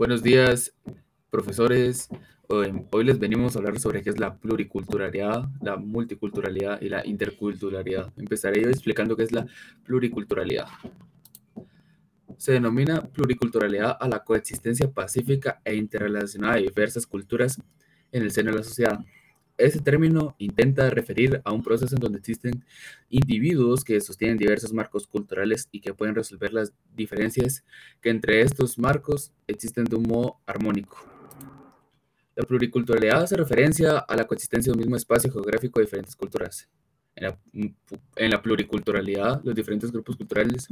Buenos días, profesores. Hoy, les venimos a hablar sobre qué es la pluriculturalidad, la multiculturalidad y la interculturalidad. Empezaré yo explicando qué es la pluriculturalidad. Se denomina pluriculturalidad a la coexistencia pacífica e interrelacionada de diversas culturas en el seno de la sociedad. Este término intenta referir a un proceso en donde existen individuos que sostienen diversos marcos culturales y que pueden resolver las diferencias que entre estos marcos existen de un modo armónico. La pluriculturalidad hace referencia a la coexistencia de un mismo espacio geográfico de diferentes culturas. En la, en la, pluriculturalidad, los diferentes grupos culturales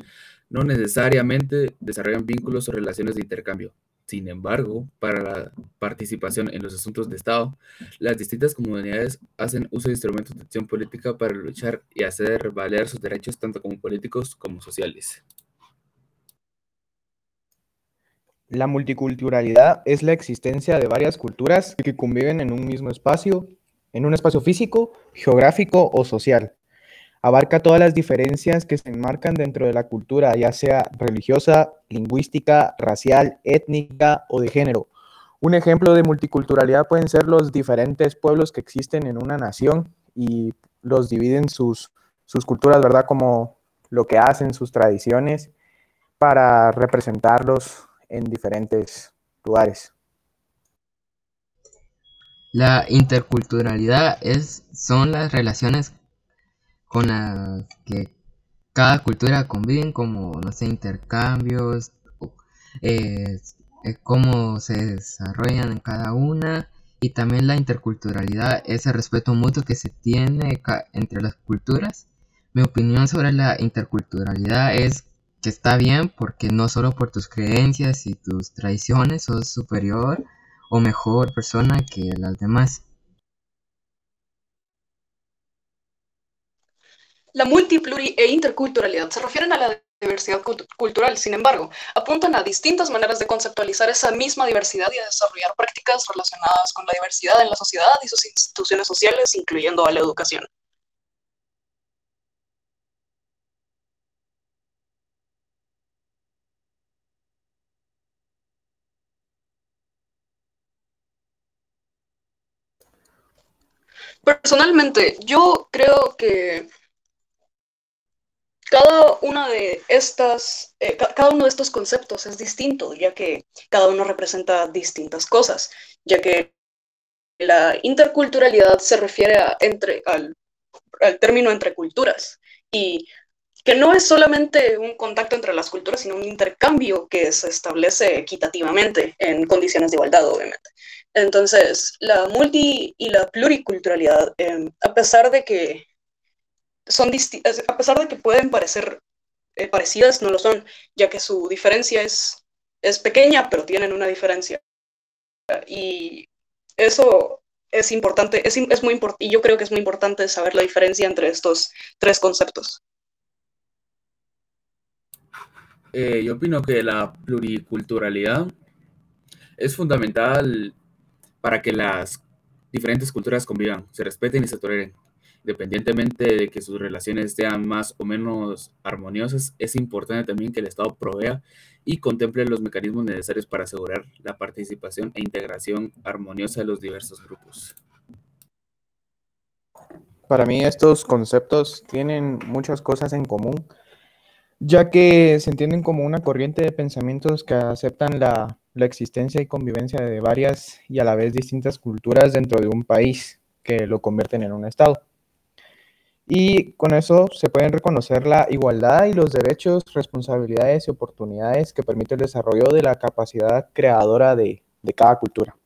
no necesariamente desarrollan vínculos o relaciones de intercambio, sin embargo, para la participación en los asuntos de Estado, las distintas comunidades hacen uso de instrumentos de acción política para luchar y hacer valer sus derechos tanto como políticos como sociales. La multiculturalidad es la existencia de varias culturas que conviven en un mismo espacio, en un espacio físico, geográfico o social abarca todas las diferencias que se enmarcan dentro de la cultura, ya sea religiosa, lingüística, racial, étnica o de género. Un ejemplo de multiculturalidad pueden ser los diferentes pueblos que existen en una nación y los dividen sus, sus culturas, ¿verdad? Como lo que hacen, sus tradiciones, para representarlos en diferentes lugares. La interculturalidad es, son las relaciones con las que cada cultura conviven, como, no sé, intercambios, eh, cómo se desarrollan en cada una, y también la interculturalidad, ese respeto mutuo que se tiene entre las culturas. Mi opinión sobre la interculturalidad es que está bien porque no solo por tus creencias y tus tradiciones sos superior o mejor persona que las demás. La multipluri e interculturalidad se refieren a la diversidad cultural, sin embargo, apuntan a distintas maneras de conceptualizar esa misma diversidad y a desarrollar prácticas relacionadas con la diversidad en la sociedad y sus instituciones sociales, incluyendo a la educación. Personalmente, yo creo que cada una de estas, eh, cada uno de estos conceptos es distinto, ya que cada uno representa distintas cosas, ya que la interculturalidad se refiere a, entre, al, término entre culturas y que no es solamente un contacto entre las culturas, sino un intercambio que se establece equitativamente en condiciones de igualdad, obviamente. Entonces, la multi y la pluriculturalidad, em, a pesar de que son a pesar de que pueden parecer eh, parecidas, no lo son, ya que su diferencia es, es pequeña, pero tienen una diferencia. Y eso es importante, es, es muy y yo creo que es muy importante saber la diferencia entre estos tres conceptos. Eh, yo opino que la pluriculturalidad es fundamental para que las diferentes culturas convivan, se respeten y se toleren. Independientemente de que sus relaciones sean más o menos armoniosas, es importante también que el Estado provea y contemple los mecanismos necesarios para asegurar la participación e integración armoniosa de los diversos grupos. Para mí estos conceptos tienen muchas cosas en común, ya que se entienden como una corriente de pensamientos que aceptan la, existencia y convivencia de varias y a la vez distintas culturas dentro de un país que lo convierten en un Estado. Y con eso se pueden reconocer la igualdad y los derechos, responsabilidades y oportunidades que permite el desarrollo de la capacidad creadora de, cada cultura.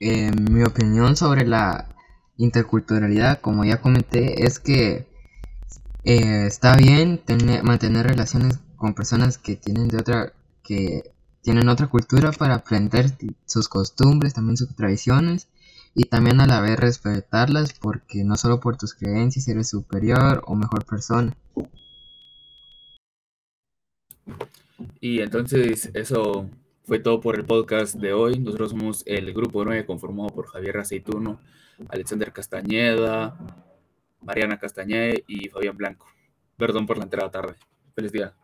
mi opinión sobre la interculturalidad, como ya comenté, es que eh, está bien tener, mantener relaciones con personas que tienen de otra que tienen otra cultura para aprender sus costumbres, también sus tradiciones y también a la vez respetarlas porque no solo por tus creencias eres superior o mejor persona. Y entonces eso fue todo por el podcast de hoy. Nosotros somos el grupo 9 conformado por Javier Aceituno, Alexander Castañeda, Mariana Castañeda y Fabián Blanco. Perdón por la entrada tarde. Feliz día.